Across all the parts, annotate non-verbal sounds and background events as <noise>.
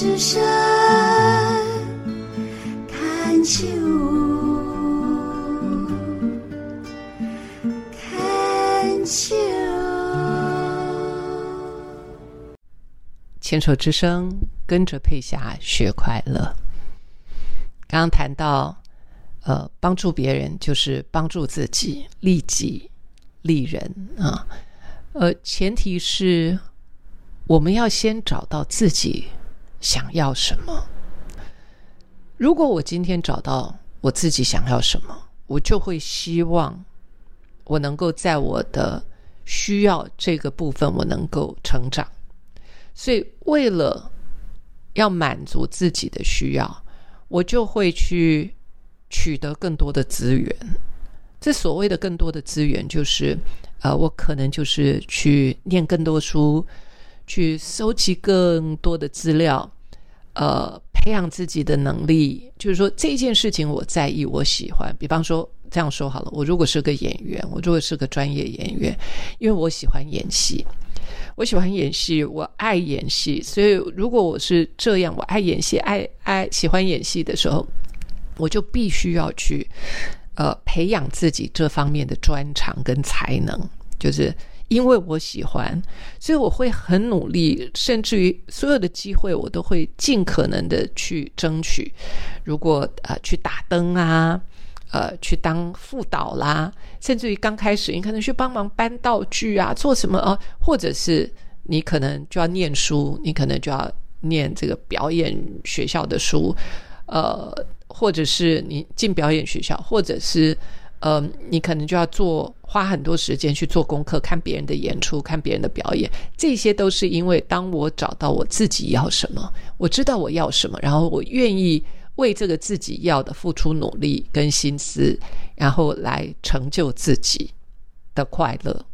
之声看秋，看秋。牵手之声，跟着佩霞学快乐。刚刚谈到，呃，帮助别人就是帮助自己，利己利人啊。呃，前提是我们要先找到自己想要什么。如果我今天找到我自己想要什么，我就会希望我能够在我的需要这个部分，我能够成长。所以，为了要满足自己的需要，我就会去取得更多的资源。这所谓的更多的资源，就是呃，我可能就是去念更多书，去收集更多的资料，呃，培养自己的能力。就是说，这件事情我在意，我喜欢。比方说，这样说好了，我如果是个演员，我如果是个专业演员，因为我喜欢演戏。我喜欢演戏，我爱演戏，所以如果我是这样，我爱演戏，爱爱喜欢演戏的时候，我就必须要去呃培养自己这方面的专长跟才能。就是因为我喜欢，所以我会很努力，甚至于所有的机会我都会尽可能的去争取。如果呃去打灯啊。呃，去当副导啦，甚至于刚开始，你可能去帮忙搬道具啊，做什么啊？或者是你可能就要念书，你可能就要念这个表演学校的书，呃，或者是你进表演学校，或者是呃，你可能就要做花很多时间去做功课，看别人的演出，看别人的表演，这些都是因为当我找到我自己要什么，我知道我要什么，然后我愿意。为这个自己要的付出努力跟心思，然后来成就自己的快乐！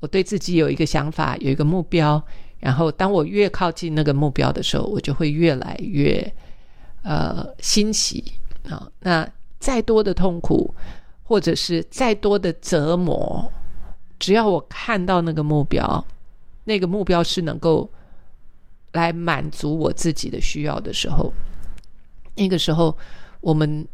我对自己有一个想法，有一个目标，然后当我越靠近那个目标的时候，我就会越来越呃欣喜啊！那再多的痛苦，或者是再多的折磨，只要我看到那个目标，那个目标是能够来满足我自己的需要的时候。那个时候，我们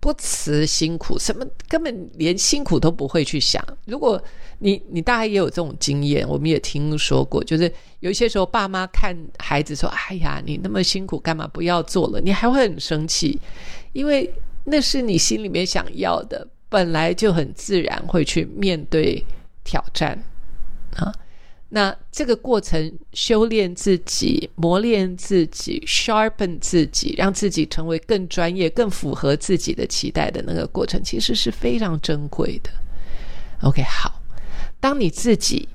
不辞辛苦，什么根本连辛苦都不会去想。如果你你大概也有这种经验，我们也听说过，就是有些时候爸妈看孩子说：“哎呀，你那么辛苦，干嘛不要做了？”你还会很生气，因为那是你心里面想要的，本来就很自然会去面对挑战啊。那这个过程，修炼自己、磨练自己、sharpen 自己，让自己成为更专业、更符合自己的期待的那个过程，其实是非常珍贵的。OK，好，当你自己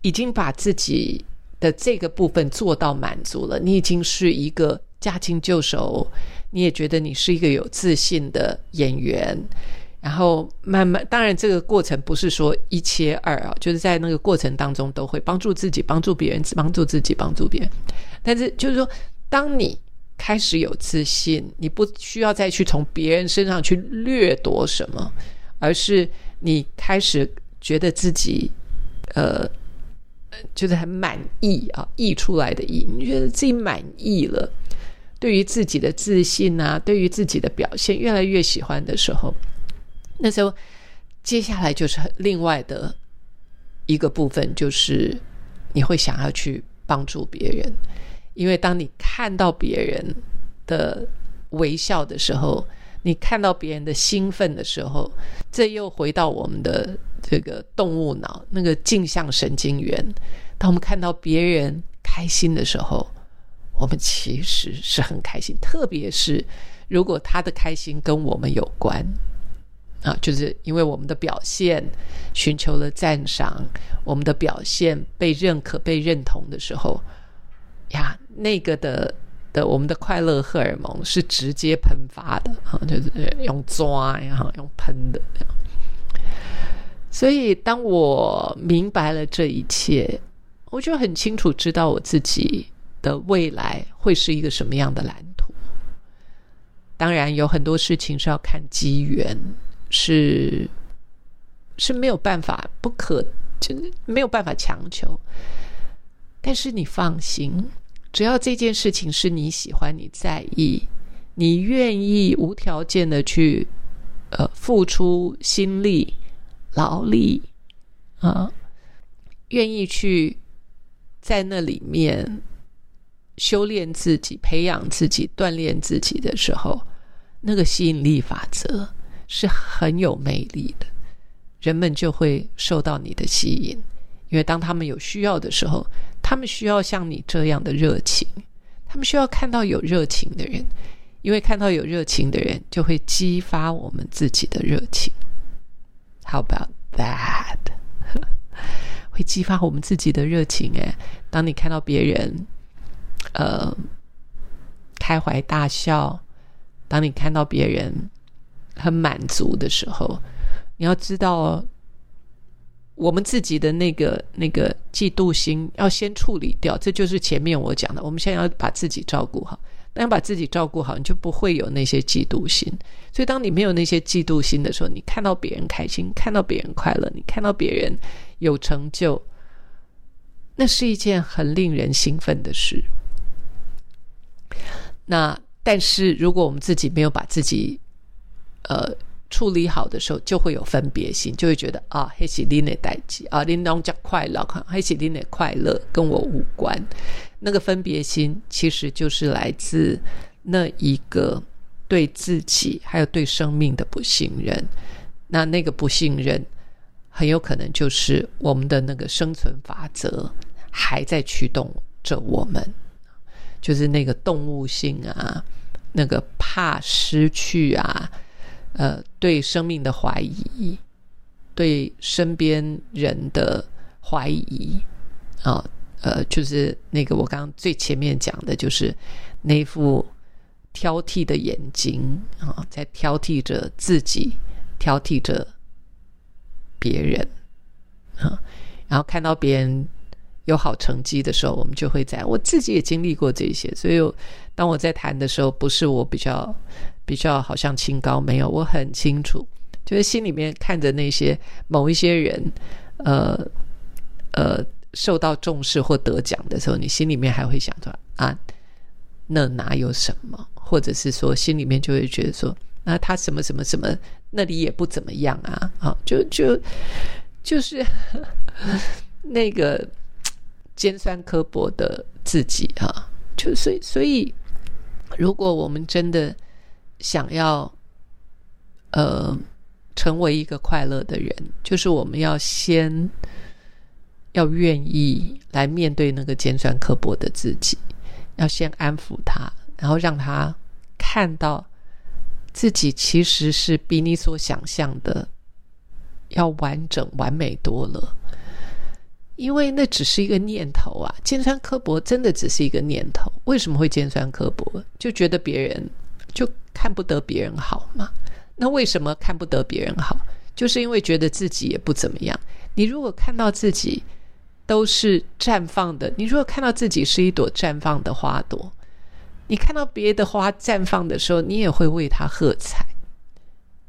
已经把自己的这个部分做到满足了，你已经是一个驾轻就熟，你也觉得你是一个有自信的演员。然后慢慢，当然这个过程不是说一切二啊，就是在那个过程当中都会帮助自己、帮助别人、帮助自己、帮助别人。但是就是说，当你开始有自信，你不需要再去从别人身上去掠夺什么，而是你开始觉得自己呃，就是很满意啊，溢出来的溢，你觉得自己满意了，对于自己的自信啊，对于自己的表现越来越喜欢的时候。那时候，接下来就是另外的一个部分，就是你会想要去帮助别人，因为当你看到别人的微笑的时候，你看到别人的兴奋的时候，这又回到我们的这个动物脑那个镜像神经元。当我们看到别人开心的时候，我们其实是很开心，特别是如果他的开心跟我们有关。啊，就是因为我们的表现寻求了赞赏，我们的表现被认可、被认同的时候，呀，那个的的我们的快乐荷尔蒙是直接喷发的啊，就是用抓呀，用喷的。所以，当我明白了这一切，我就很清楚知道我自己的未来会是一个什么样的蓝图。当然，有很多事情是要看机缘。是是没有办法，不可就没有办法强求。但是你放心，只要这件事情是你喜欢、你在意、你愿意无条件的去呃付出心力、劳力啊，愿意去在那里面修炼自己、培养自己、锻炼自己的时候，那个吸引力法则是很有魅力的，人们就会受到你的吸引，因为当他们有需要的时候。他们需要像你这样的热情，他们需要看到有热情的人，因为看到有热情的人，就会激发我们自己的热情。How about that？<laughs> 会激发我们自己的热情。诶，当你看到别人，呃，开怀大笑，当你看到别人很满足的时候，你要知道。我们自己的那个那个嫉妒心要先处理掉，这就是前面我讲的。我们现在要把自己照顾好，当把自己照顾好，你就不会有那些嫉妒心。所以，当你没有那些嫉妒心的时候，你看到别人开心，看到别人快乐，你看到别人有成就，那是一件很令人兴奋的事。那但是，如果我们自己没有把自己，呃。处理好的时候，就会有分别心，就会觉得啊，黑喜林的代际啊，林东家快乐，黑喜林的快乐跟我无关。那个分别心其实就是来自那一个对自己还有对生命的不信任。那那个不信任，很有可能就是我们的那个生存法则还在驱动着我们，就是那个动物性啊，那个怕失去啊。呃，对生命的怀疑，对身边人的怀疑啊，呃，就是那个我刚刚最前面讲的，就是那副挑剔的眼睛啊，在挑剔着自己，挑剔着别人啊，然后看到别人有好成绩的时候，我们就会在我自己也经历过这些，所以当我在谈的时候，不是我比较。比较好像清高没有，我很清楚，就是心里面看着那些某一些人，呃呃受到重视或得奖的时候，你心里面还会想着啊，那哪有什么？或者是说心里面就会觉得说，那他什么什么什么那里也不怎么样啊，啊，就就就是 <laughs> 那个尖酸刻薄的自己啊，就所以所以，如果我们真的。想要，呃，成为一个快乐的人，就是我们要先要愿意来面对那个尖酸刻薄的自己，要先安抚他，然后让他看到自己其实是比你所想象的要完整、完美多了。因为那只是一个念头啊，尖酸刻薄真的只是一个念头。为什么会尖酸刻薄？就觉得别人。就看不得别人好嘛？那为什么看不得别人好？就是因为觉得自己也不怎么样。你如果看到自己都是绽放的，你如果看到自己是一朵绽放的花朵，你看到别的花绽放的时候，你也会为它喝彩。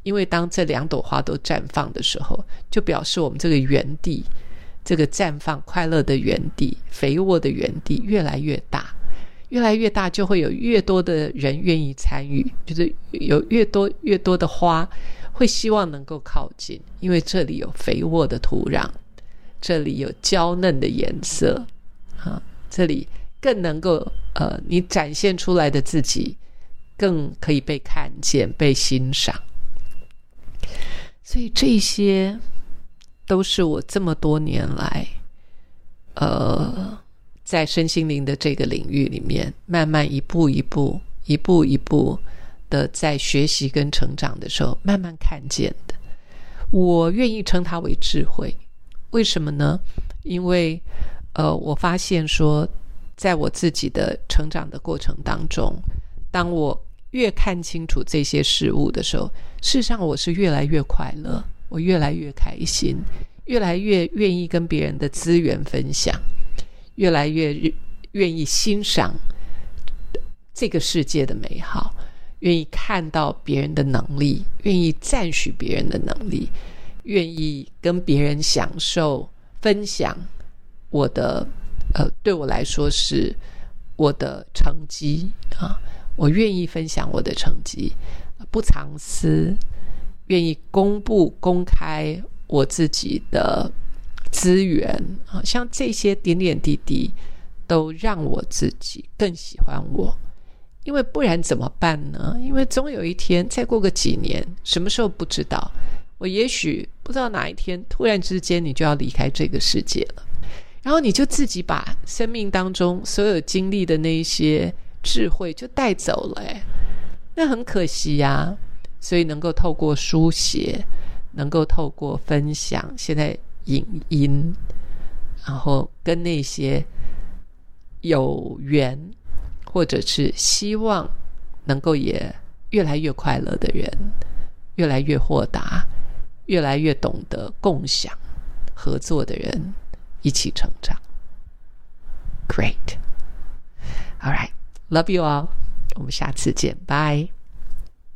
因为当这两朵花都绽放的时候，就表示我们这个园地，这个绽放快乐的园地、肥沃的园地越来越大。越来越大，就会有越多的人愿意参与，就是有越多越多的花会希望能够靠近，因为这里有肥沃的土壤，这里有娇嫩的颜色，啊，这里更能够呃，你展现出来的自己更可以被看见、被欣赏。所以这些都是我这么多年来，呃。在身心灵的这个领域里面，慢慢一步一步、一步一步的在学习跟成长的时候，慢慢看见的。我愿意称它为智慧，为什么呢？因为，呃，我发现说，在我自己的成长的过程当中，当我越看清楚这些事物的时候，事实上我是越来越快乐，我越来越开心，越来越愿意跟别人的资源分享。越来越愿意欣赏这个世界的美好，愿意看到别人的能力，愿意赞许别人的能力，愿意跟别人享受分享我的呃，对我来说是我的成绩啊，我愿意分享我的成绩，不藏私，愿意公布公开我自己的资源啊，像这些点点滴滴，都让我自己更喜欢我。因为不然怎么办呢？因为总有一天，再过个几年，什么时候不知道？我也许不知道哪一天，突然之间你就要离开这个世界了，然后你就自己把生命当中所有经历的那一些智慧就带走了，哎，那很可惜呀。所以能够透过书写，能够透过分享，现在影音，然后跟那些有缘。或者是希望能够也越来越快乐的人，越来越豁达，越来越懂得共享、合作的人一起成长。Great, all right, love you all，我们下次见，拜。